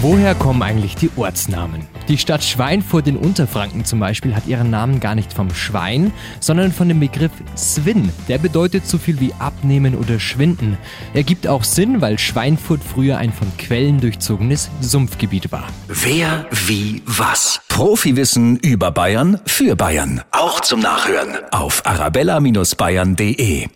Woher kommen eigentlich die Ortsnamen? Die Stadt Schweinfurt in Unterfranken zum Beispiel hat ihren Namen gar nicht vom Schwein, sondern von dem Begriff Swin. Der bedeutet so viel wie abnehmen oder schwinden. Er gibt auch Sinn, weil Schweinfurt früher ein von Quellen durchzogenes Sumpfgebiet war. Wer, wie, was? Profiwissen über Bayern für Bayern. Auch zum Nachhören auf arabella-bayern.de.